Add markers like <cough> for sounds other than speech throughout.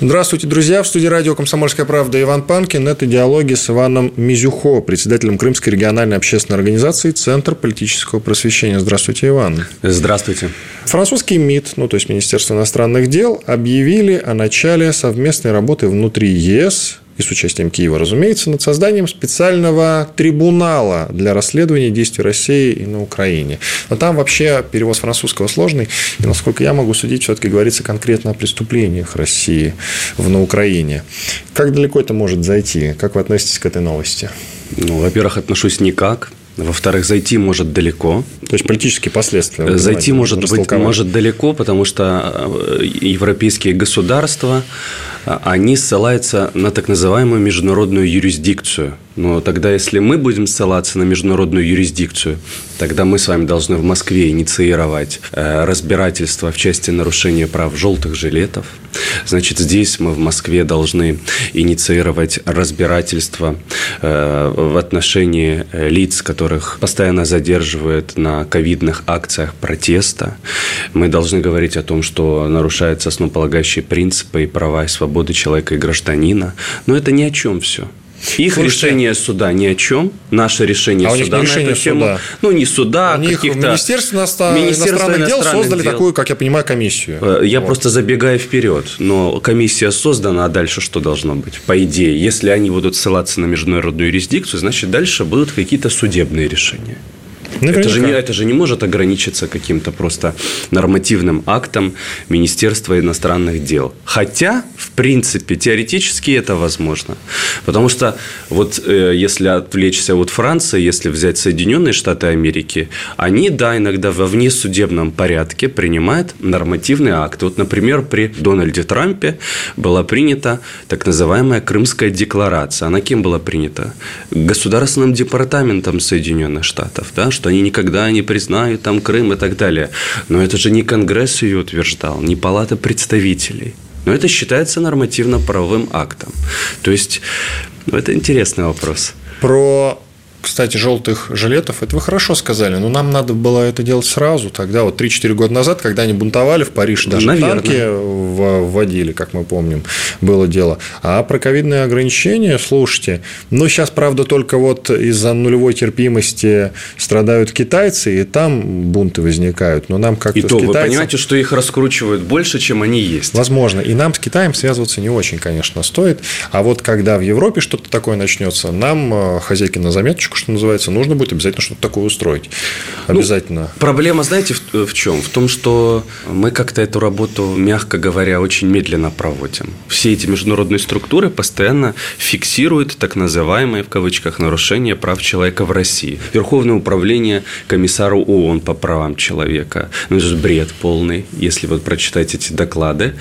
Здравствуйте, друзья. В студии радио «Комсомольская правда» Иван Панкин. Это диалоги с Иваном Мизюхо, председателем Крымской региональной общественной организации «Центр политического просвещения». Здравствуйте, Иван. Здравствуйте. Французский МИД, ну то есть Министерство иностранных дел, объявили о начале совместной работы внутри ЕС и с участием Киева, разумеется, над созданием специального трибунала для расследования действий России и на Украине. Но там вообще перевод французского сложный, и, насколько я могу судить, все-таки говорится конкретно о преступлениях России в, на Украине. Как далеко это может зайти? Как вы относитесь к этой новости? Ну, во-первых, отношусь никак. Во-вторых, зайти может далеко. То есть политические последствия. Зайти может быть может далеко, потому что э, европейские государства а, они ссылаются на так называемую международную юрисдикцию. Но тогда, если мы будем ссылаться на международную юрисдикцию, тогда мы с вами должны в Москве инициировать э, разбирательство в части нарушения прав желтых жилетов. Значит, здесь мы в Москве должны инициировать разбирательство э, в отношении э, лиц, которых постоянно задерживают на ковидных акциях протеста. Мы должны говорить о том, что нарушаются основополагающие принципы и права и свободы человека и гражданина. Но это ни о чем все. Их Слушайте, решение суда ни о чем. Наше решение а суда у них не решение эту тему. Суда. Ну, не суда, у них каких-то... Министерство, иностран... Министерство иностранных, дел создали дел. такую, как я понимаю, комиссию. Э, я вот. просто забегаю вперед. Но комиссия создана, а дальше что должно быть? По идее, если они будут ссылаться на международную юрисдикцию, значит, дальше будут какие-то судебные решения. Это же, не, это же не может ограничиться каким-то просто нормативным актом Министерства иностранных дел. Хотя, в принципе, теоретически это возможно. Потому что вот э, если отвлечься от Франции, если взять Соединенные Штаты Америки, они, да, иногда во внесудебном порядке принимают нормативные акты. Вот, например, при Дональде Трампе была принята так называемая Крымская декларация. Она кем была принята? Государственным департаментом Соединенных Штатов, да, что они никогда не признают там Крым и так далее. Но это же не Конгресс ее утверждал, не Палата представителей. Но это считается нормативно-правовым актом. То есть, ну, это интересный вопрос. Про кстати, желтых жилетов, это вы хорошо сказали, но нам надо было это делать сразу, тогда вот 3-4 года назад, когда они бунтовали в Париже, даже Наверное. танки вводили, как мы помним, было дело. А про ковидные ограничения, слушайте, ну, сейчас, правда, только вот из-за нулевой терпимости страдают китайцы, и там бунты возникают, но нам как-то И то, китайцем... вы понимаете, что их раскручивают больше, чем они есть. Возможно, и нам с Китаем связываться не очень, конечно, стоит, а вот когда в Европе что-то такое начнется, нам, э, хозяйки на заметочку, точку, что называется, нужно будет обязательно что-то такое устроить. Ну, обязательно. Ну, проблема, знаете, в, в чем? В том, что мы как-то эту работу, мягко говоря, очень медленно проводим. Все эти международные структуры постоянно фиксируют так называемые, в кавычках, нарушения прав человека в России. Верховное управление комиссару ООН по правам человека. Ну, это же бред полный, если вот прочитать эти доклады.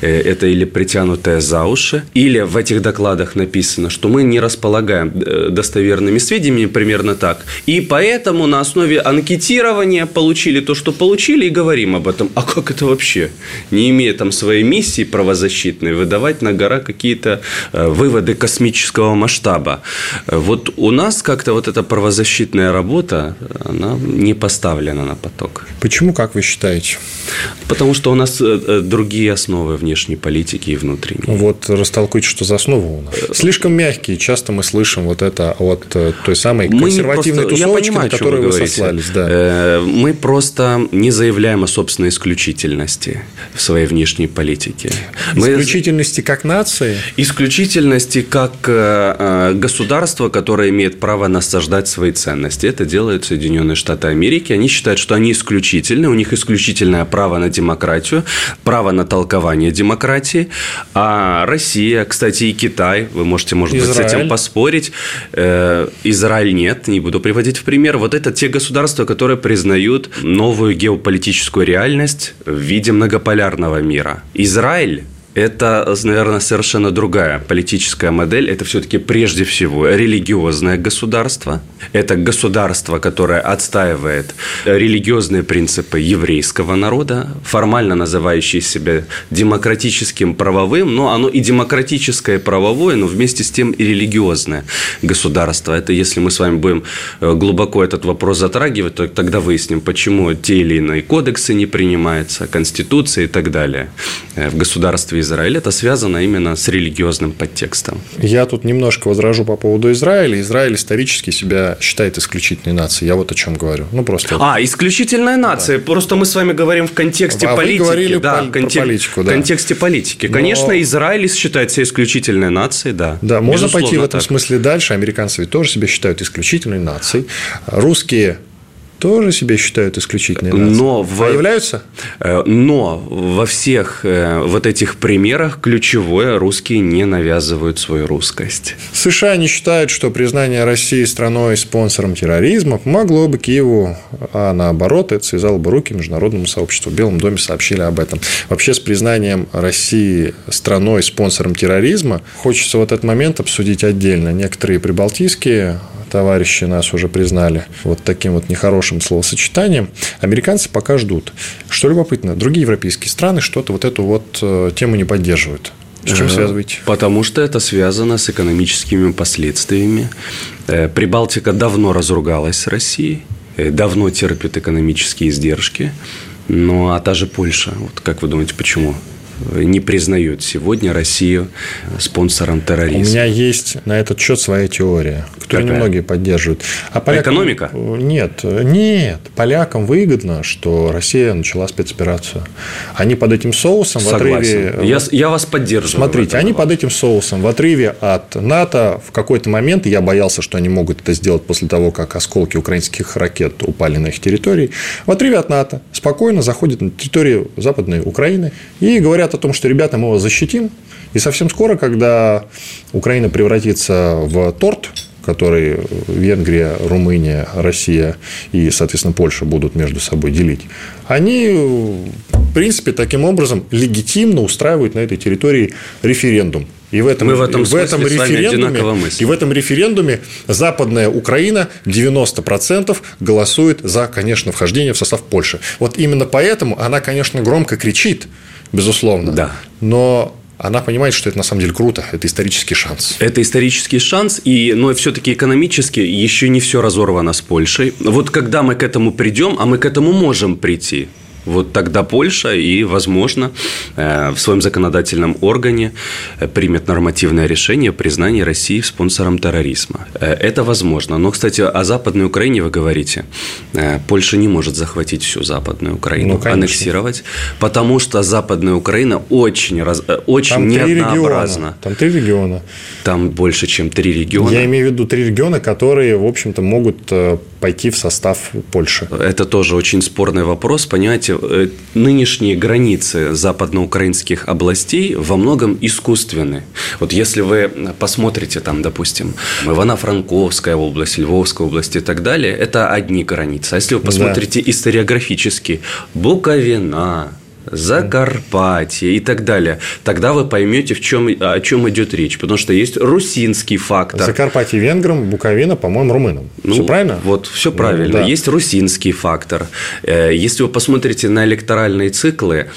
Э, это или притянутое за уши, или в этих докладах написано, что мы не располагаем э, достоверными сведениями, времени примерно так. И поэтому на основе анкетирования получили то, что получили, и говорим об этом. А как это вообще? Не имея там своей миссии правозащитной, выдавать на гора какие-то э, выводы космического масштаба. Вот у нас как-то вот эта правозащитная работа, она не поставлена на поток. Почему, как вы считаете? Потому что у нас э, э, другие основы внешней политики и внутренней. Вот растолкуйте, что за основа у нас. Слишком мягкие. Часто мы слышим вот это от той самой консервативной мы просто, тусовочки, понимаю, на которую вы, вы сослались. Да. Э, мы просто не заявляем о собственной исключительности в своей внешней политике. Исключительности мы... как нации? Исключительности как э, э, государство, которое имеет право насаждать свои ценности. Это делают Соединенные Штаты Америки. Они считают, что они исключительны, у них исключительное право на демократию, право на толкование демократии. А Россия, кстати, и Китай, вы можете, может Израиль. быть, с этим поспорить, Израиль Израиль нет, не буду приводить в пример. Вот это те государства, которые признают новую геополитическую реальность в виде многополярного мира. Израиль это, наверное, совершенно другая политическая модель. Это все-таки прежде всего религиозное государство. Это государство, которое отстаивает религиозные принципы еврейского народа, формально называющее себя демократическим правовым, но оно и демократическое, и правовое, но вместе с тем и религиозное государство. Это если мы с вами будем э, глубоко этот вопрос затрагивать, то тогда выясним, почему те или иные кодексы не принимаются, конституции и так далее э, в государстве Израиль. Это связано именно с религиозным подтекстом. Я тут немножко возражу по поводу Израиля. Израиль исторически себя считает исключительной нацией. Я вот о чем говорю. Ну, просто... А, исключительная нация. Да. Просто мы с вами говорим в контексте а политики. Вы говорили да, в конте... политику, да. В контексте политики. Конечно, Но... Израиль считает себя исключительной нацией, да. Да, можно пойти в этом так. смысле дальше. Американцы ведь тоже себя считают исключительной нацией. Русские тоже себя считают исключительной нацией. Но в... Появляются? Э, но во всех э, вот этих примерах ключевое русские не навязывают свою русскость. США не считают, что признание России страной спонсором терроризма помогло бы Киеву, а наоборот, это связало бы руки международному сообществу. В Белом доме сообщили об этом. Вообще с признанием России страной спонсором терроризма хочется вот этот момент обсудить отдельно. Некоторые прибалтийские товарищи нас уже признали вот таким вот нехорошим словосочетанием. Американцы пока ждут. Что любопытно, другие европейские страны что-то вот эту вот э, тему не поддерживают. С чем связываете? Потому что это связано с экономическими последствиями. Э, Прибалтика давно разругалась с Россией, э, давно терпит экономические издержки. Ну, а та же Польша, вот как вы думаете, почему? Не признает сегодня Россию спонсором терроризма. У меня есть на этот счет своя теория, которую Какая? немногие поддерживают. А полякам... Экономика? Нет, нет. Полякам выгодно, что Россия начала спецоперацию. Они под этим соусом Согласен. в отрыве... Я, я вас поддерживаю. Смотрите, они под этим соусом в отрыве от НАТО в какой-то момент, я боялся, что они могут это сделать после того, как осколки украинских ракет упали на их территории, в отрыве от НАТО спокойно заходят на территорию Западной Украины и говорят говорят о том, что, ребята, мы вас защитим, и совсем скоро, когда Украина превратится в торт, который Венгрия, Румыния, Россия и, соответственно, Польша будут между собой делить, они, в принципе, таким образом легитимно устраивают на этой территории референдум. И в этом, Мы в этом, в этом референдуме, и в этом референдуме Западная Украина 90% голосует за, конечно, вхождение в состав Польши. Вот именно поэтому она, конечно, громко кричит, безусловно. Да. Но она понимает, что это на самом деле круто, это исторический шанс. Это исторический шанс, и, но все-таки экономически еще не все разорвано с Польшей. Вот когда мы к этому придем, а мы к этому можем прийти, вот тогда Польша и, возможно, э, в своем законодательном органе э, примет нормативное решение о признании России спонсором терроризма. Э, это возможно. Но, кстати, о Западной Украине вы говорите. Польша не может захватить всю Западную Украину, ну, аннексировать, потому что Западная Украина очень, раз, очень Там неоднообразна. Там три региона. Там больше, чем три региона. Я имею в виду три региона, которые, в общем-то, могут пойти в состав Польши. Это тоже очень спорный вопрос. Понимаете, Э, нынешние границы западноукраинских областей во многом искусственны. Вот если вы посмотрите там, допустим, Ивано-Франковская область, Львовская область и так далее, это одни границы. А если вы посмотрите да. историографически, Буковина, Закарпатье и так далее. Тогда вы поймете, в чем, о чем идет речь. Потому что есть русинский фактор. Закарпатье венграм, Буковина, по-моему, румынам. Ну, все правильно? Вот, все правильно. Ну, да. Есть русинский фактор. Э, если вы посмотрите на электоральные циклы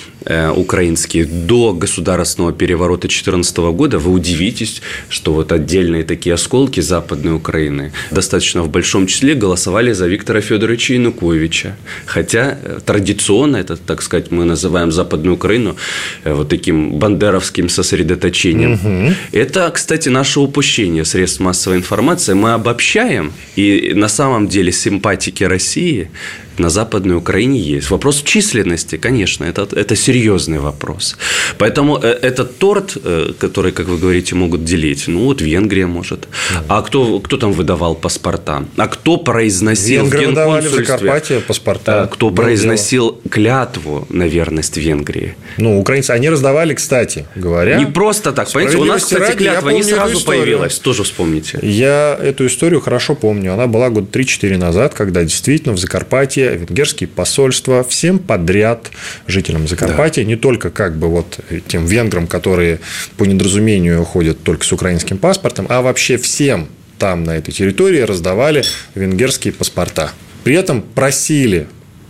украинские до государственного переворота 2014 года, вы удивитесь, что вот отдельные такие осколки Западной Украины достаточно в большом числе голосовали за Виктора Федоровича Януковича. Хотя э, традиционно, это, так сказать, мы называем называем Западную Украину э, вот таким бандеровским сосредоточением. Угу. Это, кстати, наше упущение средств массовой информации. Мы обобщаем, и на самом деле симпатики России на Западной Украине есть. Вопрос в численности, конечно, это, это серьезный вопрос. Поэтому э, этот торт, э, который, как вы говорите, могут делить, ну вот Венгрия может. А кто, кто там выдавал паспорта? А кто произносил Венгры в Генконсульстве? паспорта. Э, кто произносил клятву на верность Венгрии? Ну, украинцы, они раздавали, кстати говоря. Не просто так. Понимаете, у нас, кстати, клятва не сразу появилась. Тоже вспомните. Я эту историю хорошо помню. Она была год 3-4 назад, когда действительно в Закарпатье венгерские посольства всем подряд жителям Закарпатья, да. не только как бы вот тем венграм, которые по недоразумению ходят только с украинским паспортом, а вообще всем там, на этой территории, раздавали венгерские паспорта. При этом просили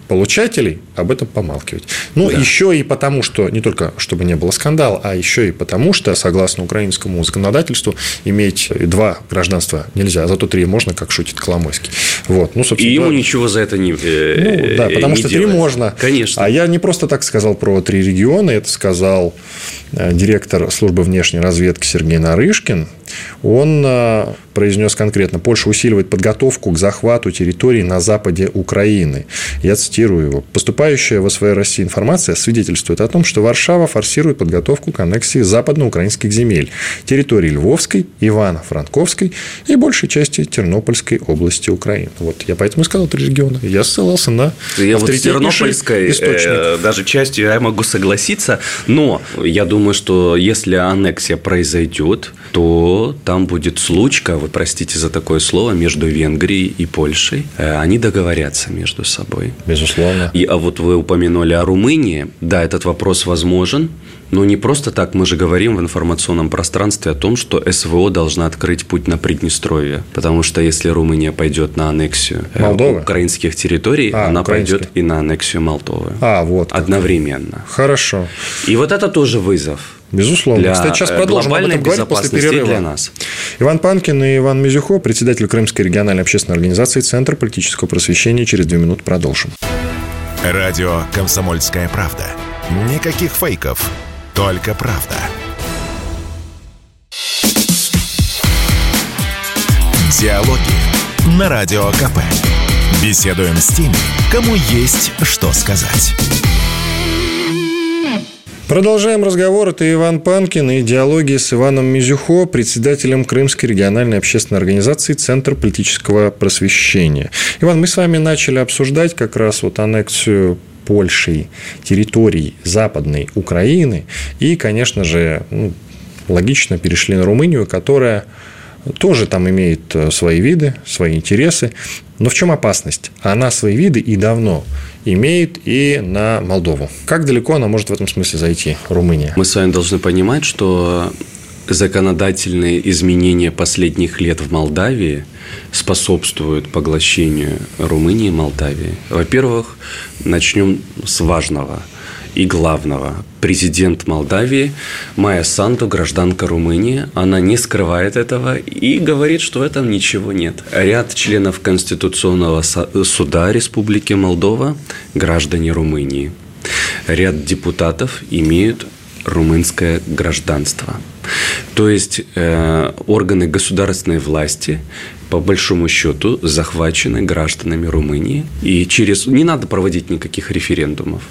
получателей об этом помалкивать. Ну, да. еще и потому, что не только чтобы не было скандала, а еще и потому, что, согласно украинскому законодательству, иметь два гражданства нельзя, а зато три можно, как шутит Коломойский. Вот. Ну, собственно, и ему ничего за это не э, Ну, да, потому что делает. три можно. Конечно. А я не просто так сказал про три региона, это сказал э, директор службы внешней разведки Сергей Нарышкин. Он э, произнес конкретно, Польша усиливает подготовку к захвату территорий на западе Украины. Я цитирую его. Поступающая в СВР России информация свидетельствует о том, что Варшава форсирует подготовку к аннексии западноукраинских земель, территории Львовской, Ивано-Франковской и большей части Тернопольской области Украины. Вот я поэтому и сказал три региона. Я ссылался на я вот с Тернопольской э, даже частью я могу согласиться, но я думаю, что если аннексия произойдет, то там будет случка, вы простите за такое слово, между Венгрией и Польшей. Э, они договорятся между собой. Безусловно. И, а вот вы упомянули о Румынии. Да, этот вопрос возможен. Но не просто так мы же говорим в информационном пространстве о том, что СВО должна открыть путь на Приднестровье. Потому что если Румыния пойдет на аннексию э, Молдовы? украинских территорий, а, она пойдет и на аннексию Молдовы. А, вот. Одновременно. Хорошо. И вот это тоже вызов. Безусловно. Для Кстати, сейчас продолжим об этом говорить после перерыва. Для нас. Иван Панкин и Иван Мизюхо, председатель Крымской региональной общественной организации Центр политического просвещения. Через две минуты продолжим. Радио «Комсомольская правда». Никаких фейков, только правда. Диалоги на Радио КП. Беседуем с теми, кому есть что сказать. Продолжаем разговор. Это Иван Панкин и диалоги с Иваном Мизюхо, председателем Крымской региональной общественной организации Центр политического просвещения. Иван, мы с вами начали обсуждать как раз вот аннексию Польшей территорий Западной Украины и, конечно же, ну, логично перешли на Румынию, которая тоже там имеет э, свои виды, свои интересы. Но в чем опасность? Она свои виды и давно имеет и на Молдову. Как далеко она может в этом смысле зайти, Румыния? Мы с вами должны понимать, что законодательные изменения последних лет в Молдавии способствуют поглощению Румынии и Молдавии. Во-первых, начнем с важного – и главного. Президент Молдавии Майя Санду, гражданка Румынии, она не скрывает этого и говорит, что в этом ничего нет. Ряд членов Конституционного суда Республики Молдова – граждане Румынии. Ряд депутатов имеют румынское гражданство. То есть э, органы государственной власти по большому счету захвачены гражданами Румынии. И через... Не надо проводить никаких референдумов.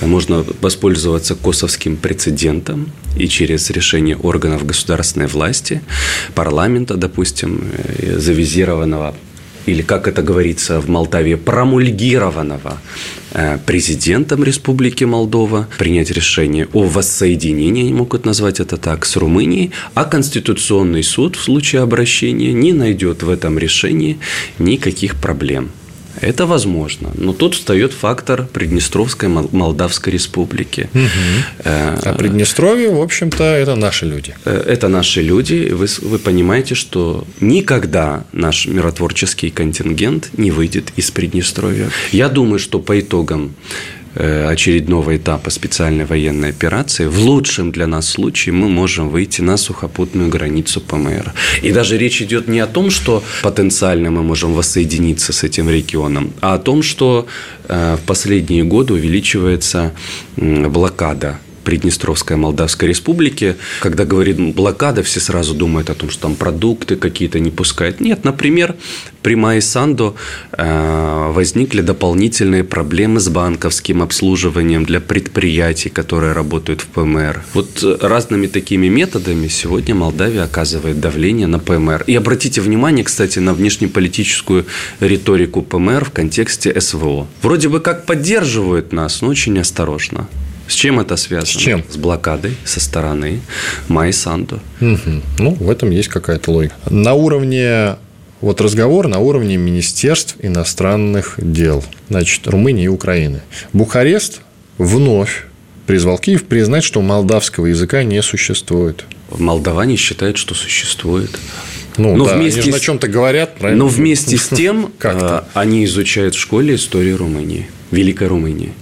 Можно воспользоваться косовским прецедентом и через решение органов государственной власти, парламента, допустим, э, завизированного или, как это говорится в Молдавии, промульгированного э, президентом Республики Молдова принять решение о воссоединении, могут назвать это так, с Румынией, а Конституционный суд в случае обращения не найдет в этом решении никаких проблем. Это возможно. Но тут встает фактор Приднестровской Молдавской Республики. Угу. А Приднестровье, в общем-то, это наши люди. Э, это наши люди. Вы, вы понимаете, что никогда наш миротворческий контингент не выйдет из Приднестровья. Я думаю, что по итогам очередного этапа специальной военной операции, в лучшем для нас случае мы можем выйти на сухопутную границу ПМР. И даже речь идет не о том, что потенциально мы можем воссоединиться с этим регионом, а о том, что э, в последние годы увеличивается блокада Приднестровской Молдавской Республики. Когда говорит блокада, все сразу думают о том, что там продукты какие-то не пускают. Нет, например, при Майсанду э, возникли дополнительные проблемы с банковским обслуживанием для предприятий, которые работают в ПМР. Вот разными такими методами сегодня Молдавия оказывает давление на ПМР. И обратите внимание, кстати, на внешнеполитическую риторику ПМР в контексте СВО. Вроде бы как поддерживают нас, но очень осторожно. С чем это связано? С чем? С блокадой со стороны Майсанду. Угу. Ну, в этом есть какая-то логика. На уровне вот разговор на уровне Министерств иностранных дел, значит, Румынии и Украины. Бухарест вновь призвал Киев признать, что молдавского языка не существует. Молдаване считают, что существует. Ну, но да, вместе они с... чем-то говорят, правильно? Но вместе с <laughs> тем э, они изучают в школе историю Румынии, Великой Румынии.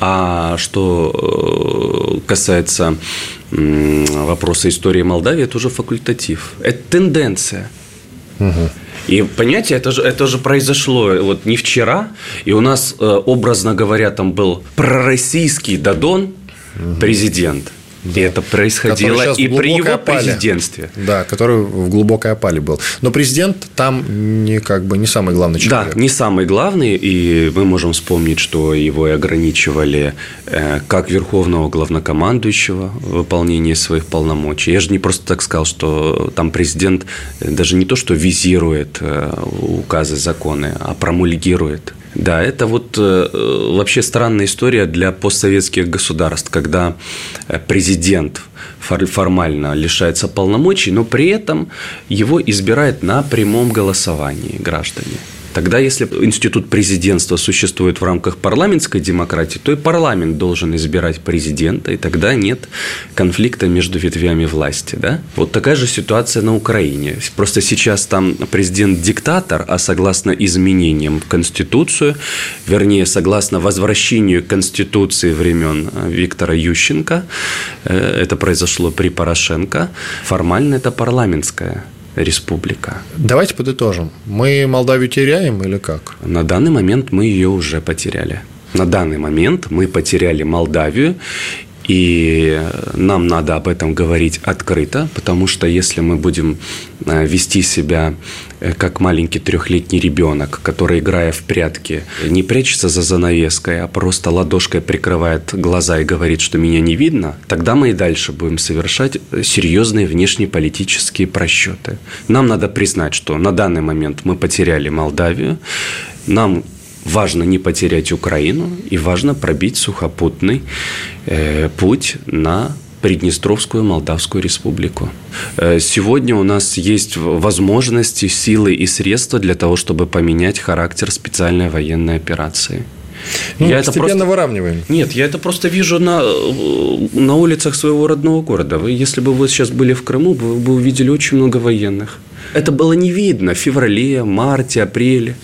А что э, касается вопроса истории Молдавии, это уже факультатив. Это тенденция. Угу. И понимаете, это же, это же произошло вот не вчера, и у нас, э, образно говоря, там был пророссийский Дадон, угу. Президент. И это происходило и при его опале. президентстве. Да, который в глубокой опале был. Но президент там не, как бы, не самый главный человек. Да, не самый главный. И мы можем вспомнить, что его и ограничивали э, как верховного главнокомандующего в выполнении своих полномочий. Я же не просто так сказал, что там президент даже не то, что визирует э, указы, законы, а промульгирует. Да, это вот э, вообще странная история для постсоветских государств, когда э, президент формально лишается полномочий, но при этом его избирает на прямом голосовании граждане. Тогда, если институт президентства существует в рамках парламентской демократии, то и парламент должен избирать президента, и тогда нет конфликта между ветвями власти. Да? Вот такая же ситуация на Украине. Просто сейчас там президент-диктатор, а согласно изменениям в Конституцию, вернее, согласно возвращению Конституции времен Виктора Ющенко, э, это произошло при Порошенко, формально это парламентская республика. Давайте подытожим. Мы Молдавию теряем или как? На данный момент мы ее уже потеряли. На данный момент мы потеряли Молдавию, и нам надо об этом говорить открыто, потому что если мы будем э, вести себя как маленький трехлетний ребенок, который, играя в прятки, не прячется за занавеской, а просто ладошкой прикрывает глаза и говорит, что меня не видно, тогда мы и дальше будем совершать серьезные внешнеполитические просчеты. Нам надо признать, что на данный момент мы потеряли Молдавию, нам важно не потерять Украину и важно пробить сухопутный э, путь на Приднестровскую Молдавскую Республику. Э, сегодня у нас есть возможности, силы и средства для того, чтобы поменять характер специальной военной операции. Ну, я постепенно это просто... выравниваем. Нет, я это просто вижу на, на улицах своего родного города. Вы, если бы вы сейчас были в Крыму, вы бы увидели очень много военных. Это было не видно в феврале, марте, апреле.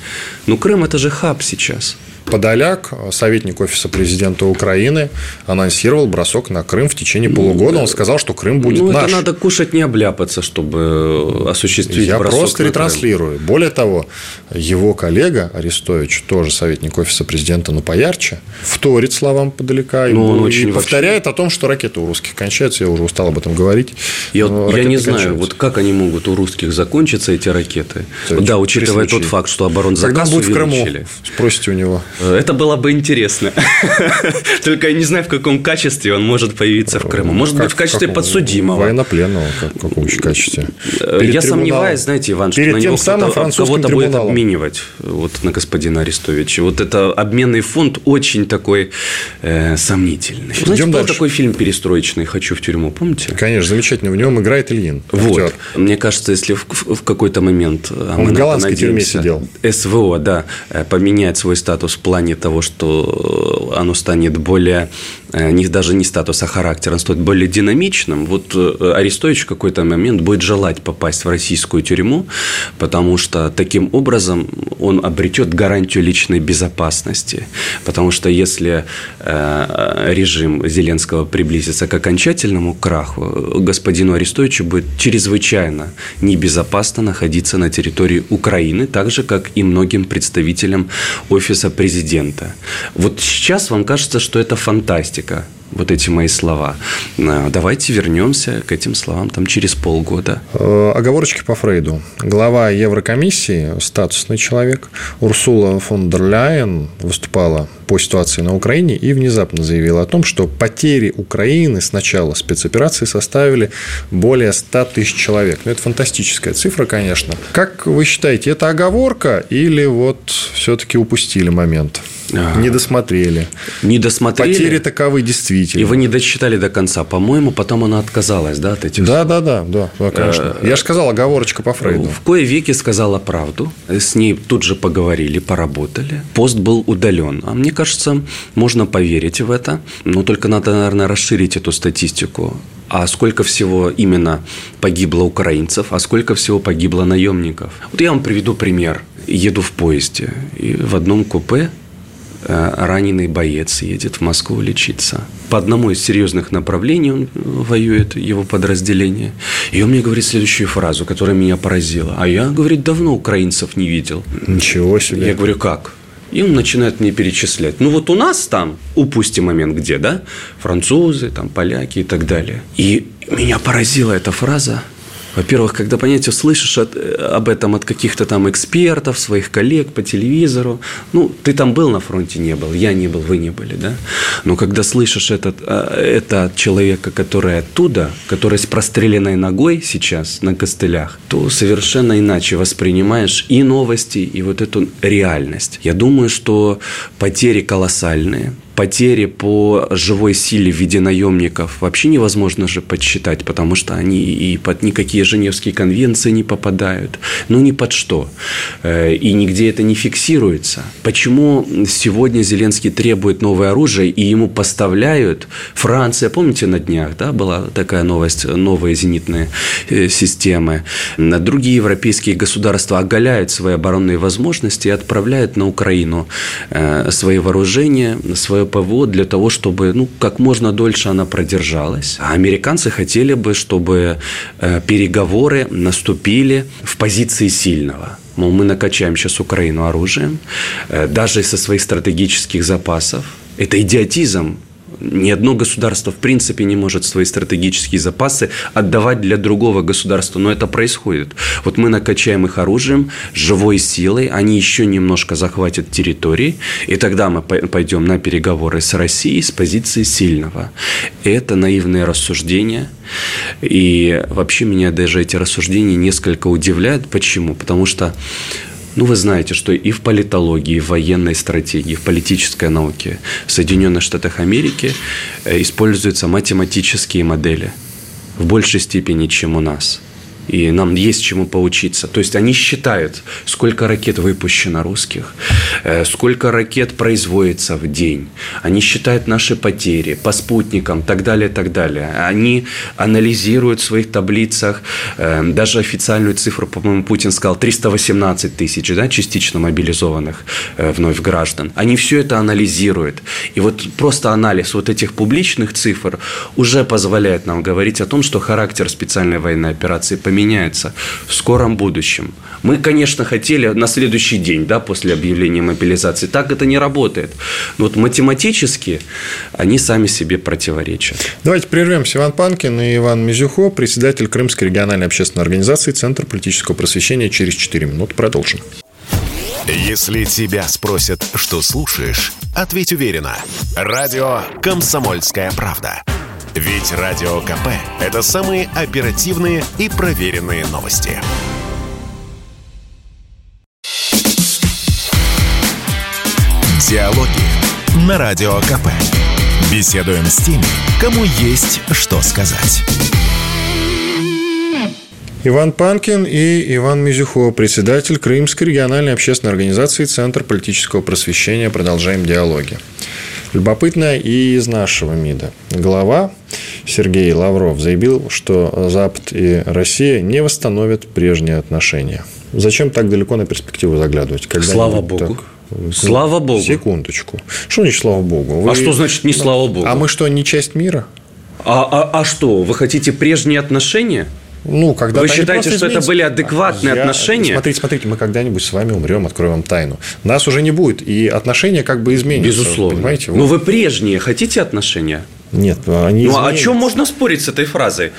Ну, Крым – это же хаб сейчас. Подоляк, советник Офиса президента Украины, анонсировал бросок на Крым в течение полугода. Он сказал, что Крым будет ну, наш. это надо кушать, не обляпаться, чтобы осуществить Я бросок просто ретранслирую. Крым. Более того, его коллега Арестович, тоже советник Офиса президента, но поярче, вторит словам Подоляка ну, он и повторяет вообще... о том, что ракеты у русских кончаются. Я уже устал об этом говорить. Я, я не знаю, вот как они могут у русских закончиться, эти ракеты. да, учитывая тот факт, что оборонзаказ Когда будет в Крыму, спросите у него. Э, это было бы интересно. <laughs> Только я не знаю, в каком качестве он может появиться в Крыму. Может как, быть, в качестве как, подсудимого. Военнопленного, как, в каком качестве. Э, Перед я сомневаюсь, знаете, Иван, что на него кого-то будет обменивать вот, на господина Арестовича. Вот это обменный фонд очень такой э, сомнительный. Идем Знаете, был такой фильм перестроечный «Хочу в тюрьму», помните? Конечно, замечательно. В нем играет Ильин. Вот. Мне кажется, если в, в какой-то момент... Он в голландской тюрьме сидел. СВО, да, поменяет свой статус плане того, что оно станет более, э, не, даже не статус, а характер, оно станет более динамичным, вот э, Арестович в какой-то момент будет желать попасть в российскую тюрьму, потому что таким образом он обретет гарантию личной безопасности. Потому что если э, режим Зеленского приблизится к окончательному краху, господину Арестовичу будет чрезвычайно небезопасно находиться на территории Украины, так же, как и многим представителям Офиса президента. Вот сейчас вам кажется, что это фантастика вот эти мои слова. Э, давайте вернемся к этим словам там через полгода. Э, оговорочки по Фрейду. Глава Еврокомиссии, статусный человек, Урсула фон дер Ляйен выступала по ситуации на Украине и внезапно заявила о том, что потери Украины с начала спецоперации составили более 100 тысяч человек. Ну, это фантастическая цифра, конечно. Как вы считаете, это оговорка или вот все-таки упустили момент? Не досмотрели. Не досмотрели. Потери таковы действительно. И вы не досчитали до конца. По-моему, потом она отказалась, да, от этих Да, да, да, да, да конечно. Я же сказал, оговорочка по Фрейду. В кое веки сказала правду. С ней тут же поговорили, поработали. Пост был удален. А мне кажется, можно поверить в это. Но только надо, наверное, расширить эту статистику а сколько всего именно погибло украинцев, а сколько всего погибло наемников. Вот я вам приведу пример. Еду в поезде, и в одном купе э, раненый боец едет в Москву лечиться. По одному из серьезных направлений он воюет, его подразделение. И он мне говорит следующую фразу, которая меня поразила. А я, говорит, давно украинцев не видел. Ничего себе. Я говорю, как? И он начинает мне перечислять. Ну, вот у нас там, упустим момент где, да, французы, там, поляки и так далее. И меня поразила эта фраза. Во-первых, когда, понятие слышишь от, э, об этом от каких-то там экспертов, своих коллег по телевизору, ну, ты там был на фронте, не был, я не был, вы не были, да? Но когда слышишь этот, э, это от человека, который оттуда, который с простреленной ногой сейчас на костылях, то совершенно иначе воспринимаешь и новости, и вот эту реальность. Я думаю, что потери колоссальные, потери по живой силе в виде наемников вообще невозможно же подсчитать, потому что они и под никакие Женевские конвенции не попадают. Ну, ни под что. Э, и нигде это не фиксируется. Почему сегодня Зеленский требует новое оружие, и ему поставляют Франция, помните, на днях, да, была такая новость, новые зенитные э, системы. Другие европейские государства оголяют свои оборонные возможности и отправляют на Украину э, свои вооружения, свое ПВО для того, чтобы ну, как можно дольше она продержалась. А американцы хотели бы, чтобы э, переговоры наступили в позиции сильного. Мол, мы накачаем сейчас Украину оружием, э, даже со своих стратегических запасов. Это идиотизм ни одно государство в принципе не может свои стратегические запасы отдавать для другого государства, но это происходит. Вот мы накачаем их оружием, живой силой, они еще немножко захватят территории, и тогда мы пойдем на переговоры с Россией с позиции сильного. Это наивные рассуждения, и вообще меня даже эти рассуждения несколько удивляют. Почему? Потому что ну, вы знаете, что и в политологии, и в военной стратегии, в политической науке в Соединенных Штатах Америки э, используются математические модели в большей степени, чем у нас – и нам есть чему поучиться. То есть они считают, сколько ракет выпущено русских, э, сколько ракет производится в день. Они считают наши потери по спутникам, так далее, так далее. Они анализируют в своих таблицах э, даже официальную цифру, по-моему, Путин сказал, 318 тысяч да, частично мобилизованных э, вновь граждан. Они все это анализируют. И вот просто анализ вот этих публичных цифр уже позволяет нам говорить о том, что характер специальной военной операции поменялся поменяется в скором будущем. Мы, конечно, хотели на следующий день, да, после объявления мобилизации. Так это не работает. Но вот математически они сами себе противоречат. Давайте прервемся. Иван Панкин и Иван Мизюхо, председатель Крымской региональной общественной организации Центр политического просвещения. Через 4 минуты продолжим. Если тебя спросят, что слушаешь, ответь уверенно. Радио «Комсомольская правда». Ведь Радио КП – это самые оперативные и проверенные новости. Диалоги на Радио КП. Беседуем с теми, кому есть что сказать. Иван Панкин и Иван Мизюхо, председатель Крымской региональной общественной организации Центр политического просвещения. Продолжаем диалоги. Любопытно и из нашего МИДа. Глава Сергей Лавров заявил, что Запад и Россия не восстановят прежние отношения. Зачем так далеко на перспективу заглядывать? Когда Слава Богу. Так... Слава Богу. Секундочку. Что значит слава Богу? Вы... А что значит не слава Богу? А мы что, не часть мира? А, а, а что, вы хотите прежние отношения? Ну, когда Вы считаете, что это были адекватные я... отношения? Смотрите, смотрите, мы когда-нибудь с вами умрем, откроем вам тайну. Нас уже не будет, и отношения как бы изменятся. Безусловно. Понимаете? Но вы прежние хотите отношения? Нет, они Ну, а о чем можно спорить с этой фразой?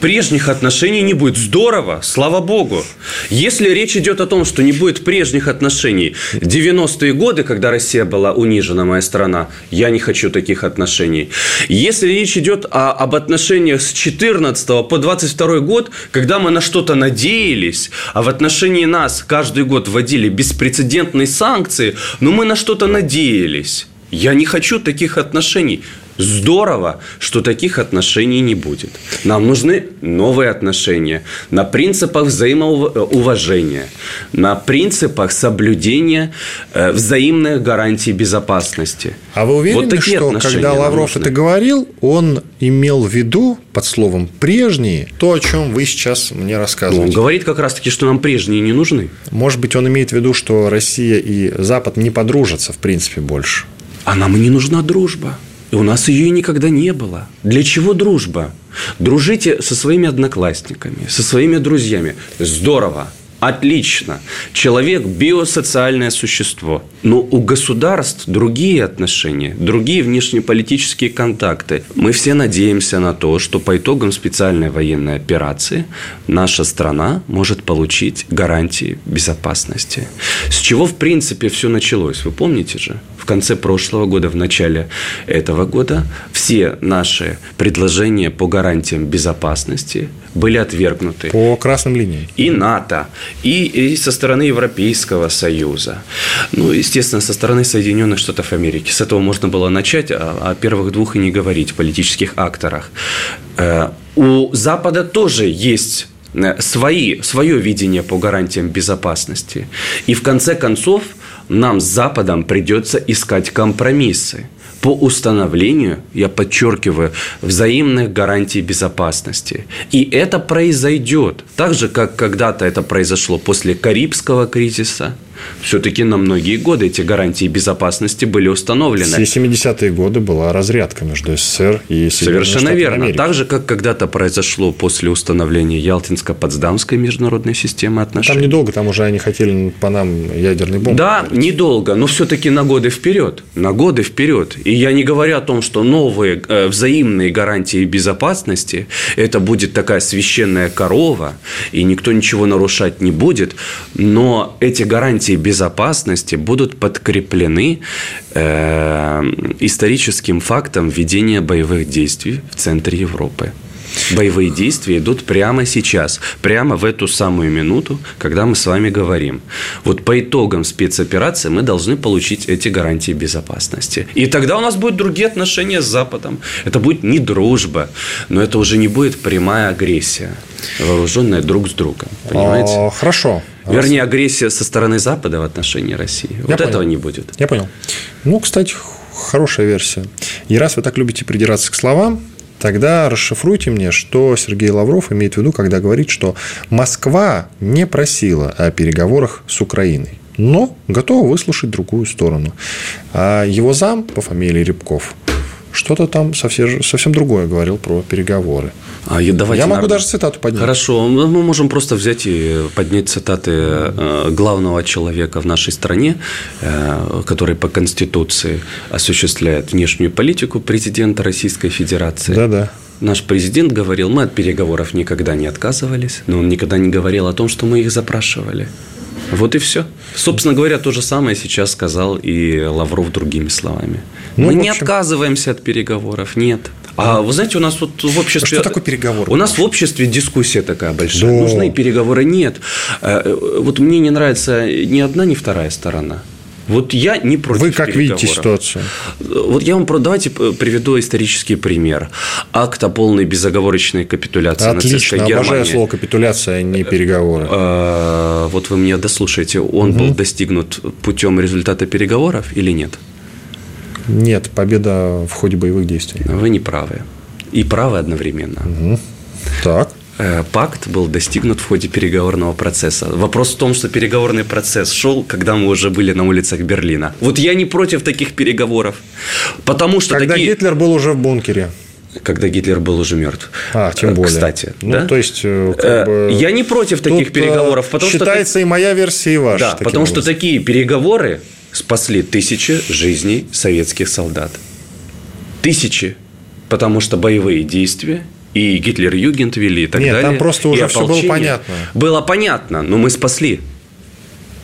Прежних отношений не будет. Здорово, слава богу. Если речь идет о том, что не будет прежних отношений, 90-е годы, когда Россия была унижена, моя страна, я не хочу таких отношений. Если речь идет о, об отношениях с 14 по 22 год, когда мы на что-то надеялись, а в отношении нас каждый год вводили беспрецедентные санкции, но мы на что-то надеялись. Я не хочу таких отношений. Здорово, что таких отношений не будет. Нам нужны новые отношения на принципах взаимоуважения, на принципах соблюдения э, взаимных гарантий безопасности. А вы уверены, вот что когда Лавров это говорил, он имел в виду под словом «прежние» то, о чем вы сейчас мне рассказываете? Ну, он говорит как раз-таки, что нам прежние не нужны. Может быть, он имеет в виду, что Россия и Запад не подружатся, в принципе, больше. А нам и не нужна дружба. И у нас ее никогда не было. Для чего дружба? Дружите со своими одноклассниками, со своими друзьями. Здорово. Отлично. Человек – биосоциальное существо. Но у государств другие отношения, другие внешнеполитические контакты. Мы все надеемся на то, что по итогам специальной военной операции наша страна может получить гарантии безопасности. С чего, в принципе, все началось? Вы помните же? В конце прошлого года, в начале этого года все наши предложения по гарантиям безопасности были отвергнуты. По красным линиям. И НАТО, и, и со стороны Европейского Союза. Ну, естественно, со стороны Соединенных Штатов Америки. С этого можно было начать, а о первых двух и не говорить, политических акторах. Э, у Запада тоже есть э, свои, свое видение по гарантиям безопасности. И в конце концов нам с Западом придется искать компромиссы по установлению, я подчеркиваю, взаимных гарантий безопасности. И это произойдет. Так же, как когда-то это произошло после Карибского кризиса – все-таки на многие годы эти гарантии безопасности были установлены. Все 70-е годы была разрядка между СССР и Совершенно верно. Америки. Так же, как когда-то произошло после установления Ялтинско-Потсдамской международной системы отношений. Там недолго, там уже они хотели по нам ядерный бомб. Да, говорить. недолго, но все-таки на годы вперед. На годы вперед. И я не говорю о том, что новые э, взаимные гарантии безопасности – это будет такая священная корова, и никто ничего нарушать не будет, но эти гарантии гарантии безопасности будут подкреплены э, историческим фактом ведения боевых действий в центре Европы. Боевые действия идут прямо сейчас, прямо в эту самую минуту, когда мы с вами говорим. Вот по итогам спецоперации мы должны получить эти гарантии безопасности. И тогда у нас будут другие отношения с Западом. Это будет не дружба, но это уже не будет прямая агрессия, вооруженная друг с другом. Понимаете? Хорошо. Вернее, агрессия со стороны Запада в отношении России. Я вот понял. этого не будет. Я понял. Ну, кстати, хорошая версия. И раз вы так любите придираться к словам, тогда расшифруйте мне, что Сергей Лавров имеет в виду, когда говорит, что Москва не просила о переговорах с Украиной, но готова выслушать другую сторону. А его зам по фамилии Рябков что-то там совсем, совсем другое говорил про переговоры. А, давайте, Я могу наверное... даже цитату поднять. Хорошо, мы можем просто взять и поднять цитаты э, главного человека в нашей стране, э, который по Конституции осуществляет внешнюю политику президента Российской Федерации. Да-да. Наш президент говорил, мы от переговоров никогда не отказывались, но он никогда не говорил о том, что мы их запрашивали. Вот и все. Собственно говоря, то же самое сейчас сказал и Лавров другими словами. Ну, Мы общем... не отказываемся от переговоров, нет. А вы знаете, у нас вот в обществе... А что такое переговоры? У нас в обществе дискуссия такая большая. Да. Нужны переговоры? Нет. Э, э, вот мне не нравится ни одна, ни вторая сторона. Вот я не против Вы как видите ситуацию? Вот я вам давайте приведу исторический пример. Акт о полной безоговорочной капитуляции Отлично, нацистской Германии. обожаю слово капитуляция, а не переговоры. А, вот вы меня дослушаете. Он угу. был достигнут путем результата переговоров или нет? Нет, победа в ходе боевых действий. Вы не правы. И правы одновременно. Угу. Так. Э, пакт был достигнут в ходе переговорного процесса. Вопрос в том, что переговорный процесс шел, когда мы уже были на улицах Берлина. Вот я не против таких переговоров, потому что когда такие... Гитлер был уже в бункере. Когда Гитлер был уже мертв. А, тем более. Кстати. Ну, да? то есть, э, как бы... Я не против таких переговоров. Потому считается что... и моя версия, и ваша. Да, потому образом. что такие переговоры спасли тысячи жизней советских солдат. Тысячи. Потому что боевые действия и Гитлер-Югент вели и так Нет, далее. там просто уже все было понятно. Было понятно, но мы спасли.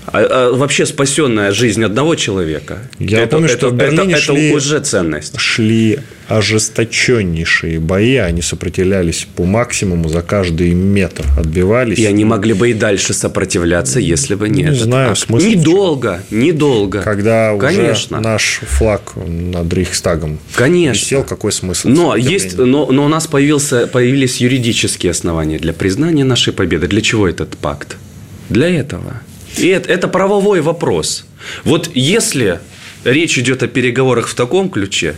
А, а вообще спасенная жизнь одного человека. Я это, помню, это, что в Берлине это, шли, это уже ценность. Шли ожесточеннейшие бои, они сопротивлялись по максимуму за каждый метр, отбивались. И они могли бы и дальше сопротивляться, если бы не, не этот знаю, акт. смысл Недолго, недолго. Когда Конечно. уже наш флаг над Рейхстагом Конечно. висел, какой смысл? Но, есть, но, но у нас появился, появились юридические основания для признания нашей победы. Для чего этот пакт? Для этого. И это, это правовой вопрос. Вот если речь идет о переговорах в таком ключе,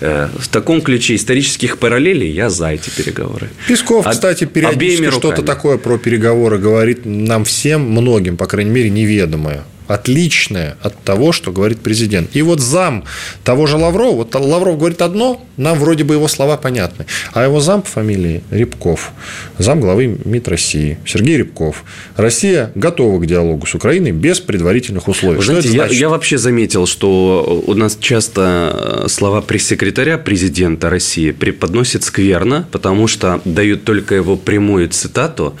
э, в таком ключе исторических параллелей, я за эти переговоры. Песков, Об- кстати, периодически что-то такое про переговоры говорит нам всем, многим, по крайней мере, неведомое. Отличное от того, что говорит президент. И вот зам того же Лаврова, вот Лавров говорит одно, нам вроде бы его слова понятны. А его зам по фамилии Рябков, зам главы МИД России, Сергей Рябков. Россия готова к диалогу с Украиной без предварительных условий. Вы Что знаете, это я, значит? я вообще заметил, что у нас часто э, слова пресс-секретаря президента России преподносят скверно, потому что дают только его прямую цитату,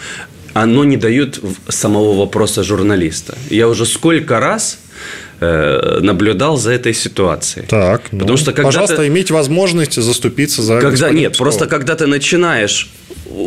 оно не дают в- самого вопроса журналиста. Я уже сколько раз э, наблюдал за этой ситуацией. Так, ну, Потому что когда пожалуйста, ты- иметь возможность заступиться за Когда нет, Пескова. просто когда ты начинаешь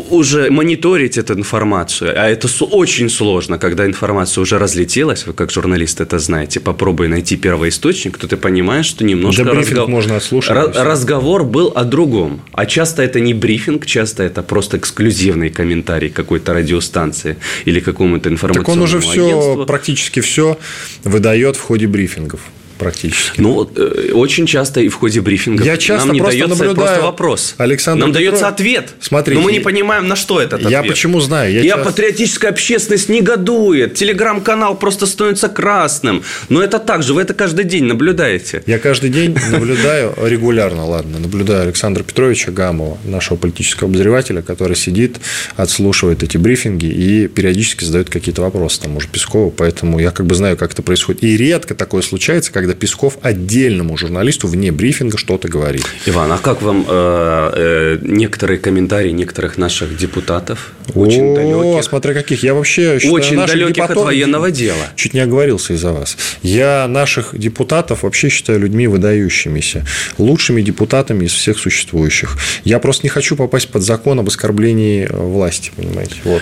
уже мониторить эту информацию, а это очень сложно, когда информация уже разлетелась, вы как журналист это знаете, попробуй найти первоисточник, то ты понимаешь, что немножко Да брифинг разгов- можно отслушать, ра- разговор был о другом. А часто это не брифинг, часто это просто эксклюзивный комментарий какой-то радиостанции или какому-то Так информационному он уже все, агентству. практически все выдает в ходе брифингов. Практически. Ну, вот, э, очень часто и в ходе брифингов Я часто нам не просто дается наблюдаю, просто вопрос. Александр нам Петров- дается ответ. Смотрите, но мы не я- понимаем, на что этот Я ответ. почему знаю? Я Я часто- патриотическая общественность негодует. Телеграм-канал просто становится красным. Но это так же, вы это каждый день наблюдаете. Я каждый день наблюдаю, регулярно, ладно, наблюдаю Александра Петровича Гамова, нашего политического обозревателя, который сидит, отслушивает эти брифинги и периодически задает какие-то вопросы тому же Пескову, поэтому я как бы знаю, как это происходит. И редко такое случается, когда Песков отдельному журналисту вне брифинга что-то говорит. Иван, а как вам э, э, некоторые комментарии некоторых наших депутатов? Очень О, далеких. смотря каких. Я вообще считаю Очень далеких от военного дела. Чуть не оговорился из-за вас. Я наших депутатов вообще считаю людьми выдающимися, лучшими депутатами из всех существующих. Я просто не хочу попасть под закон об оскорблении э, власти, понимаете? Вот.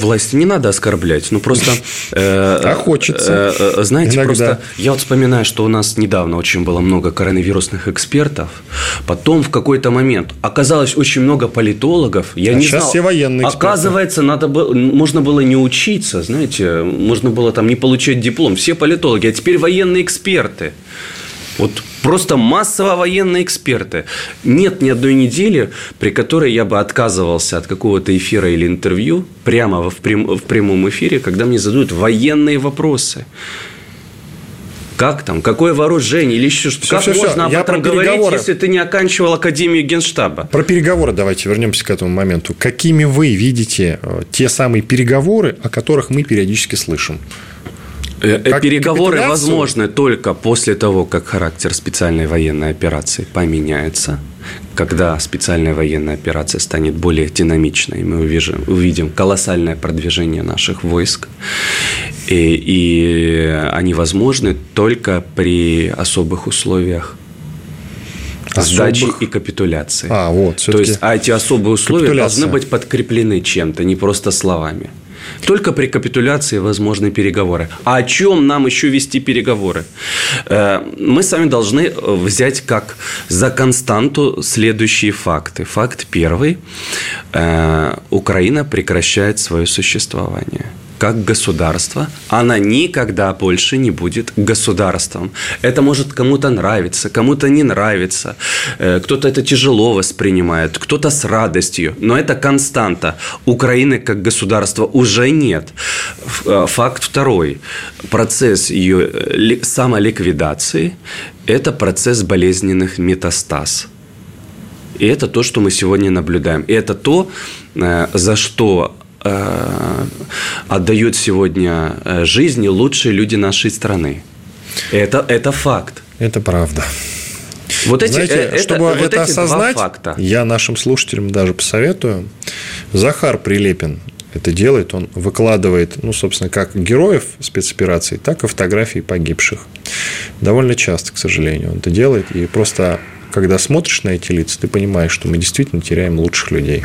Власть не надо оскорблять, ну просто... <laughs> А хочется. Знаете, просто я вот вспоминаю, что у нас недавно очень было много коронавирусных экспертов, потом в какой-то момент оказалось очень много политологов, я А не сейчас знал. все военные эксперты. Оказывается, надо было, можно было не учиться, знаете, можно было там не получать диплом, все политологи, а теперь военные эксперты. Вот просто массово военные эксперты. Нет ни одной недели, при которой я бы отказывался от какого-то эфира или интервью прямо в, прям- в прямом эфире, когда мне задают военные вопросы. Как там? Какое вооружение? Или еще что? Всё, Как всё. можно об Я этом говорить, переговоры. если ты не оканчивал Академию Генштаба? Про переговоры давайте вернемся к этому моменту. Какими вы видите э, те самые переговоры, о которых мы периодически слышим? Э, э, Как Переговоры возможны только после того, как характер специальной военной операции поменяется, когда специальная военная операция станет более динамичной, мы увидим, увидим колоссальное продвижение наших войск, и, и они возможны только при особых условиях сдачи Особых? и капитуляции. А, вот, То есть, а эти особые условия должны быть подкреплены чем-то, не просто словами. Только при капитуляции возможны переговоры. А о чем нам еще вести переговоры? Э, Мы с вами должны э, взять как за константу следующие факты. Факт первый. Э, Украина прекращает свое существование как государство, она никогда больше не будет государством. Это может кому-то нравиться, кому-то не нравится. Э, Кто-то это тяжело воспринимает, кто-то с радостью. Но это константа. Украины как государства уже нет. Э, Факт второй. Процесс ее э, ли- самоликвидации – это процесс болезненных метастаз. И это то, что мы сегодня наблюдаем. И это то, за что отдают сегодня э, жизни лучшие люди нашей страны. Это, это факт. Это правда. Вот эти, Знаете, это, чтобы вот это осознать, факта. я нашим слушателям даже посоветую. Захар Прилепин это делает, он выкладывает, ну, собственно, как героев спецопераций, так и фотографии погибших. Довольно часто, к сожалению, он это делает. И просто, когда смотришь на эти лица, ты понимаешь, что мы действительно теряем лучших людей.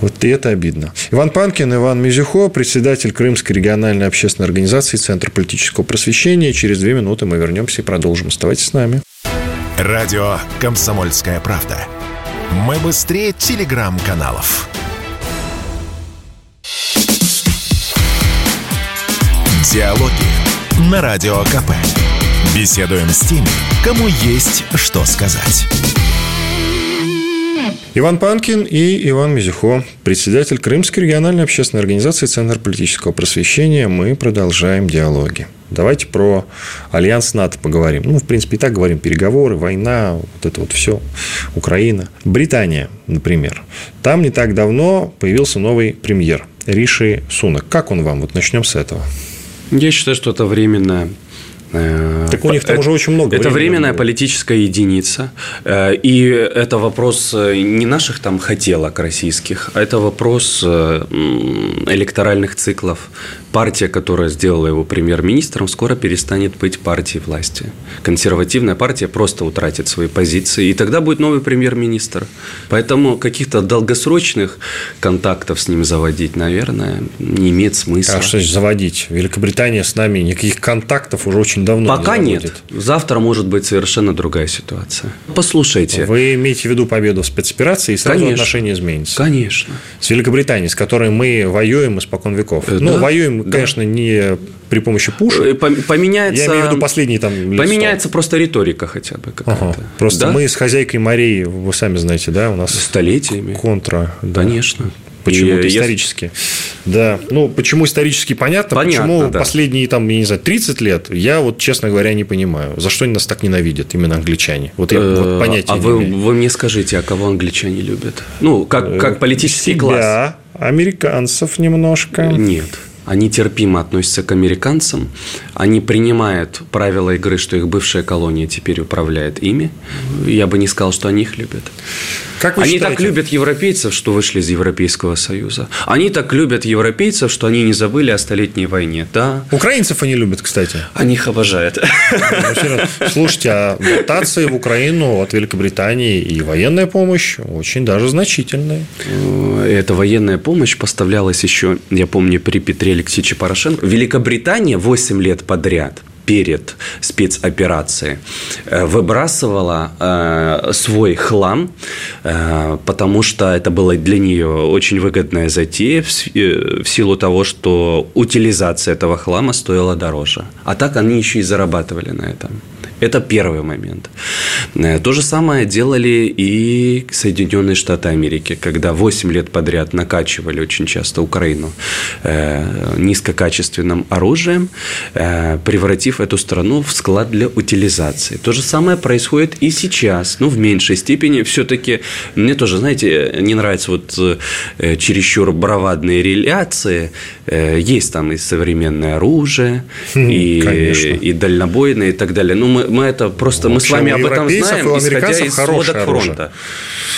Вот и это обидно. Иван Панкин, Иван Мизюхо, председатель Крымской региональной общественной организации Центр политического просвещения. Через две минуты мы вернемся и продолжим. Оставайтесь с нами. Радио «Комсомольская правда». Мы быстрее телеграм-каналов. Диалоги на Радио КП. Беседуем с теми, кому есть что сказать. Иван Панкин и Иван Мизюхо, председатель Крымской региональной общественной организации Центр политического просвещения. Мы продолжаем диалоги. Давайте про альянс НАТО поговорим. Ну, в принципе, и так говорим. Переговоры, война, вот это вот все. Украина. Британия, например. Там не так давно появился новый премьер Риши Сунак. Как он вам? Вот начнем с этого. Я считаю, что это временное Э, так у них там это, уже очень много. Это временная было. политическая единица. Э, и это вопрос э, не наших там хотелок российских, а это вопрос электоральных циклов. Партия, которая сделала его премьер-министром, скоро перестанет быть партией власти. Консервативная партия просто утратит свои позиции, и тогда будет новый премьер-министр. Поэтому каких-то долгосрочных контактов с ним заводить, наверное, не имеет смысла. А что значит заводить? Великобритания с нами никаких контактов уже очень давно Пока не нет. Завтра может быть совершенно другая ситуация. Послушайте. Вы имеете в виду победу в спецоперации, и сразу Конечно. отношения изменятся? Конечно. С Великобританией, с которой мы воюем испокон веков. Э, ну, воюем, да. конечно, не при помощи пушек. Э, поменяется... Я имею в виду последние там... Поменяется просто риторика хотя бы какая-то. Ага. Просто да? мы с хозяйкой морей, вы сами знаете, да, у нас... Столетиями. Контра. Да. Конечно. Почему-то и, исторически. Если... Да. Ну, почему исторически понятно, понятно почему да. последние, там, я не знаю, 30 лет, я вот, честно говоря, не понимаю. За что они нас так ненавидят, именно англичане? Вот я вот э, понятия А вы, вы мне скажите, а кого англичане любят? Ну, как, как политический Себя, класс. американцев немножко. Нет они терпимо относятся к американцам, они принимают правила игры, что их бывшая колония теперь управляет ими. Я бы не сказал, что они их любят. Как вы они считаете? так любят европейцев, что вышли из Европейского Союза. Они так любят европейцев, что они не забыли о Столетней войне. Да. Украинцев они любят, кстати. Они их обожают. Слушайте, а дотации в Украину от Великобритании и военная помощь очень даже значительная. Эта военная помощь поставлялась еще, я помню, при Петре Алексеевиче Порошенко. Великобритания 8 лет подряд перед спецоперацией э, выбрасывала э, свой хлам, э, потому что это было для нее очень выгодная затея в, в силу того, что утилизация этого хлама стоила дороже. А так они еще и зарабатывали на этом. Это первый момент. Э, то же самое делали и Соединенные Штаты Америки, когда 8 лет подряд накачивали очень часто Украину э, низкокачественным оружием, э, превратив эту страну в склад для утилизации. То же самое происходит и сейчас, ну, в меньшей степени. Все-таки мне тоже, знаете, не нравятся вот чересчур бравадные реляции. Есть там и современное оружие, хм, и, и дальнобойное, и так далее. Но мы, мы это просто, мы с вами об этом знаем, исходя из сводок фронта.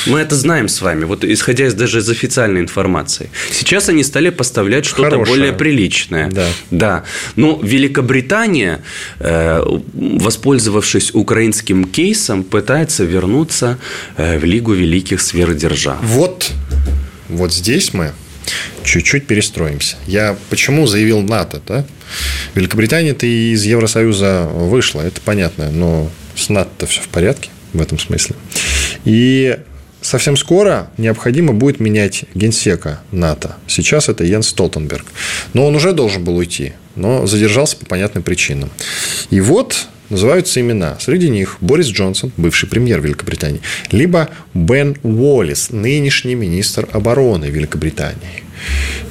Мы это знаем с вами, вот исходя из даже из официальной информации. Сейчас они стали поставлять что-то более приличное. Да. да. Но Великобритания, э, воспользовавшись украинским кейсом, пытается вернуться э, в Лигу великих сверхдержав. Вот, вот здесь мы чуть-чуть перестроимся. Я почему заявил НАТО, да? Великобритания-то из Евросоюза вышла, это понятно, но с НАТО-то все в порядке в этом смысле. И совсем скоро необходимо будет менять генсека НАТО. Сейчас это Йенс Столтенберг. Но он уже должен был уйти, но задержался по понятным причинам. И вот называются имена. Среди них Борис Джонсон, бывший премьер Великобритании, либо Бен Уоллес, нынешний министр обороны Великобритании.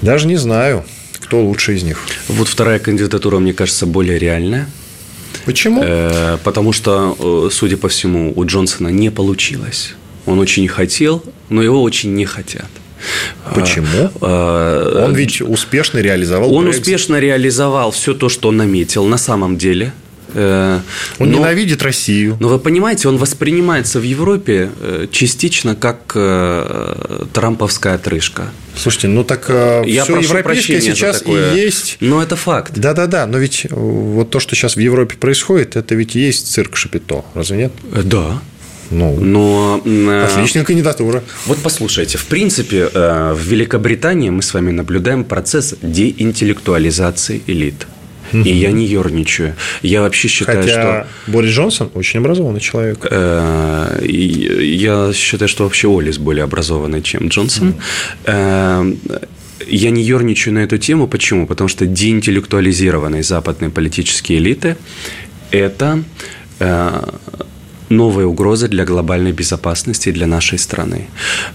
Даже не знаю, кто лучше из них. Вот вторая кандидатура, мне кажется, более реальная. Почему? Э, потому что, э, судя по всему, у Джонсона не получилось. Он очень хотел, но его очень не хотят. Почему? А, он ведь успешно реализовал. Он успешно реализовал все то, что он наметил на самом деле. Э, он но, ненавидит Россию. Но вы понимаете, он воспринимается в Европе э, частично как э, трамповская отрыжка. Слушайте, ну так Я все европейское сейчас и есть. Но это факт. Да-да-да, но ведь вот то, что сейчас в Европе происходит, это ведь и есть цирк Шапито, разве нет? Да. Ну, Но, отличная кандидатура. Вот послушайте, в принципе, в Великобритании мы с вами наблюдаем процесс деинтеллектуализации элит. И я не ерничаю. Я вообще считаю, Хотя что... Борис Джонсон очень образованный человек. Э, я считаю, что вообще Олис более образованный, чем Джонсон. Э, я не ерничаю на эту тему. Почему? Потому что деинтеллектуализированные западные политические элиты – это э, новая угроза для глобальной безопасности для нашей страны.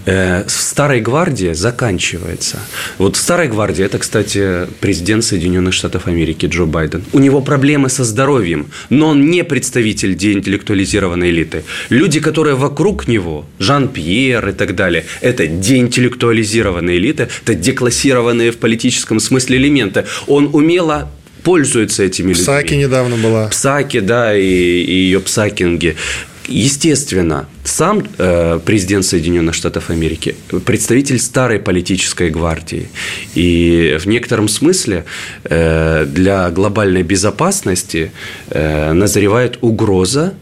Э, в Старой Гвардии заканчивается. Вот в Старой Гвардии, это, кстати, президент Соединенных Штатов Америки Джо Байден. У него проблемы со здоровьем, но он не представитель деинтеллектуализированной элиты. Люди, которые вокруг него, Жан-Пьер и так далее, это деинтеллектуализированные элиты, это деклассированные в политическом смысле элементы. Он умело пользуются этими людьми. Псаки недавно была. Псаки, да, и, и ее псакинги. Естественно, сам э, президент Соединенных Штатов Америки представитель старой политической гвардии. И в некотором смысле э, для глобальной безопасности э, назревает угроза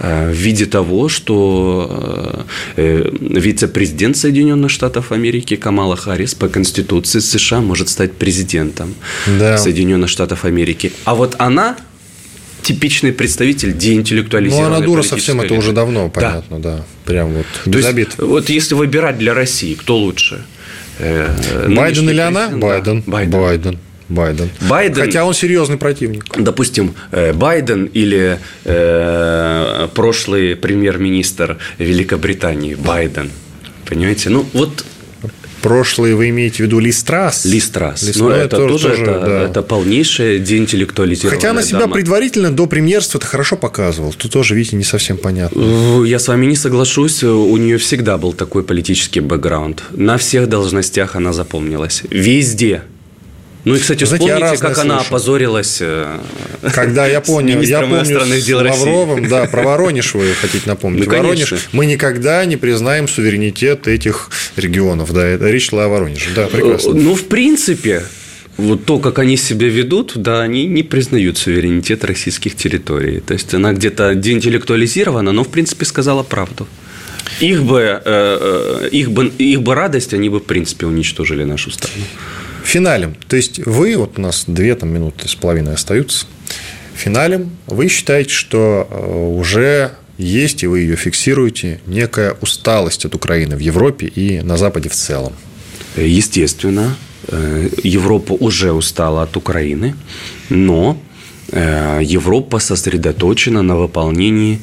в виде того, что э, э, вице-президент Соединенных Штатов Америки Камала Харрис по Конституции США может стать президентом да. Соединенных Штатов Америки. А вот она типичный представитель деинтеллектуализированной Ну, она дура совсем, это уже давно, понятно, да. да. Прям вот То без обид. Вот если выбирать для России, кто лучше? Байден или она? Байден. Байден. Байден. Байден. Байден. Хотя он серьезный противник. Допустим, э, Байден или э, прошлый премьер-министр Великобритании Байден. Понимаете? Ну, вот Прошлый вы имеете в виду Листрас? Листрас. Листрас. Ну, это тоже, тоже это, да. это полнейшая деинтеллектуализированная Хотя она себя дама. предварительно до премьерства это хорошо показывал. Тут тоже, видите, не совсем понятно. Я с вами не соглашусь. У нее всегда был такой политический бэкграунд. На всех должностях она запомнилась. Везде. Ну и, кстати, Знаете, вспомните, как слышу. она опозорилась. Э, Когда я понял, я помню дел с Лавровым, да, про Воронеж вы хотите напомнить. Ну, Воронеж, мы никогда не признаем суверенитет этих регионов, да, это речь шла о Воронеже, да, прекрасно. Ну, в принципе, вот то, как они себя ведут, да, они не признают суверенитет российских территорий. То есть она где-то деинтеллектуализирована, но в принципе сказала правду. Их бы, э, э, их бы, их бы радость, они бы в принципе уничтожили нашу страну. Финалем. То есть вы, вот у нас две там, минуты с половиной остаются, финалем вы считаете, что э, уже есть, и вы ее фиксируете, некая усталость от Украины в Европе и на Западе в целом? Естественно, э, Европа уже устала от Украины, но э, Европа сосредоточена на выполнении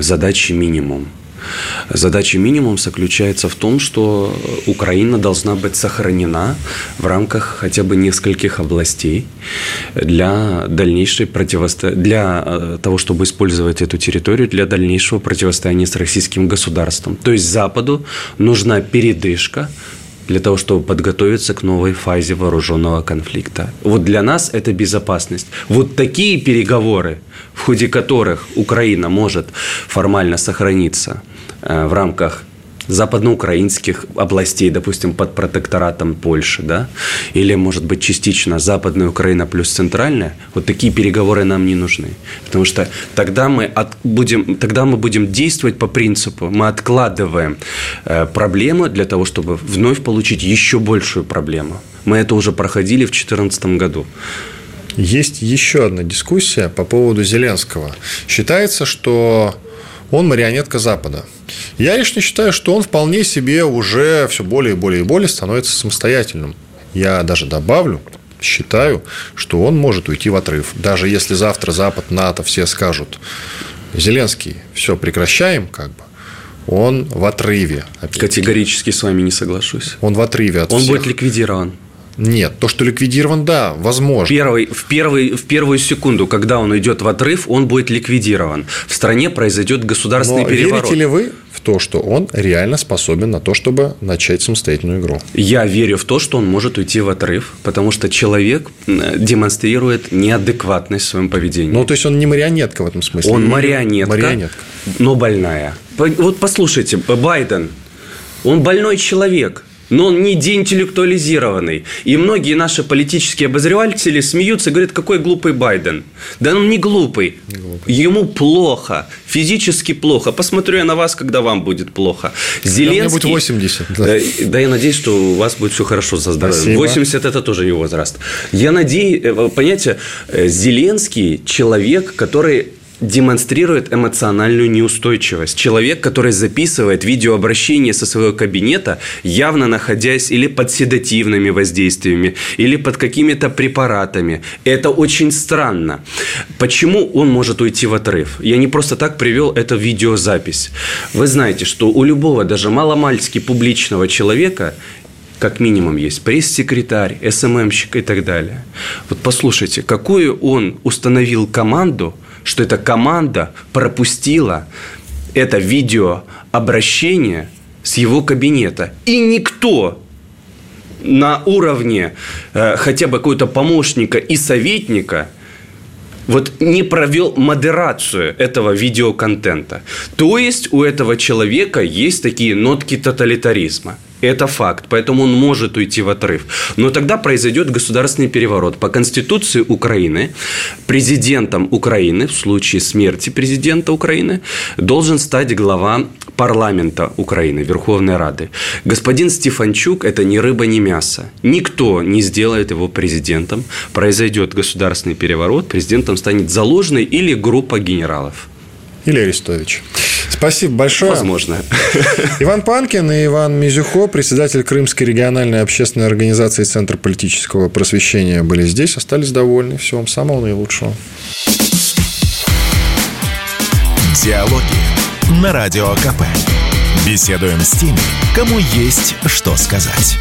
задачи минимум. Задача минимум заключается в том, что Украина должна быть сохранена в рамках хотя бы нескольких областей для дальнейшей противостояния, для э, того, чтобы использовать эту территорию для дальнейшего противостояния с российским государством. То есть Западу нужна передышка для того, чтобы подготовиться к новой фазе вооруженного конфликта. Вот для нас это безопасность. Вот такие переговоры, в ходе которых Украина может формально сохраниться в рамках западноукраинских областей, допустим, под протекторатом Польши, да, или, может быть, частично Западная Украина плюс Центральная, вот такие переговоры нам не нужны. Потому что тогда мы, от, будем, тогда мы будем действовать по принципу, мы откладываем э, проблему для того, чтобы вновь получить еще большую проблему. Мы это уже проходили в 2014 году. Есть еще одна дискуссия по поводу Зеленского. Считается, что он марионетка Запада. Я лично считаю, что он вполне себе уже все более и более и более становится самостоятельным. Я даже добавлю, считаю, что он может уйти в отрыв. Даже если завтра Запад, НАТО все скажут, Зеленский, все, прекращаем, как бы, он в отрыве. Категорически с вами не соглашусь. Он в отрыве от Он всех. будет ликвидирован. Нет, то, что ликвидирован, да, возможно. Первый, в, первый, в первую секунду, когда он идет в отрыв, он будет ликвидирован. В стране произойдет государственный Но переворот. Верите ли вы в то, что он реально способен на то, чтобы начать самостоятельную игру. Я верю в то, что он может уйти в отрыв, потому что человек демонстрирует неадекватность в своем поведении. Ну, то есть он не марионетка в этом смысле. Он марионетка, марионетка. но больная. Вот послушайте, Байден, он больной человек но он не деинтеллектуализированный. И многие наши политические обозреватели смеются и говорят, какой глупый Байден. Да он не глупый. не глупый. Ему плохо, физически плохо. Посмотрю я на вас, когда вам будет плохо. Зеленский... Да, будет 80. Да. да, я надеюсь, что у вас будет все хорошо со здоровьем. Спасибо. 80 – это тоже не возраст. Я надеюсь, э, понимаете, э, Зеленский – человек, который демонстрирует эмоциональную неустойчивость. Человек, который записывает видеообращение со своего кабинета, явно находясь или под седативными воздействиями, или под какими-то препаратами. Это очень странно. Почему он может уйти в отрыв? Я не просто так привел эту видеозапись. Вы знаете, что у любого, даже маломальски публичного человека как минимум есть пресс-секретарь, СММщик и так далее. Вот послушайте, какую он установил команду – что эта команда пропустила это видеообращение с его кабинета. И никто на уровне э, хотя бы какого-то помощника и советника вот не провел модерацию этого видеоконтента. То есть у этого человека есть такие нотки тоталитаризма. Это факт, поэтому он может уйти в отрыв. Но тогда произойдет государственный переворот. По Конституции Украины президентом Украины в случае смерти президента Украины должен стать глава парламента Украины, Верховной Рады. Господин Стефанчук – это ни рыба, ни мясо. Никто не сделает его президентом. Произойдет государственный переворот, президентом станет заложенный или группа генералов. Или Арестович. Спасибо большое. Возможно. <laughs> Иван Панкин и Иван Мизюхо, председатель Крымской региональной общественной организации Центр политического просвещения, были здесь, остались довольны. Всего вам самого наилучшего. Диалоги на Радио КП. Беседуем с теми, кому есть что сказать.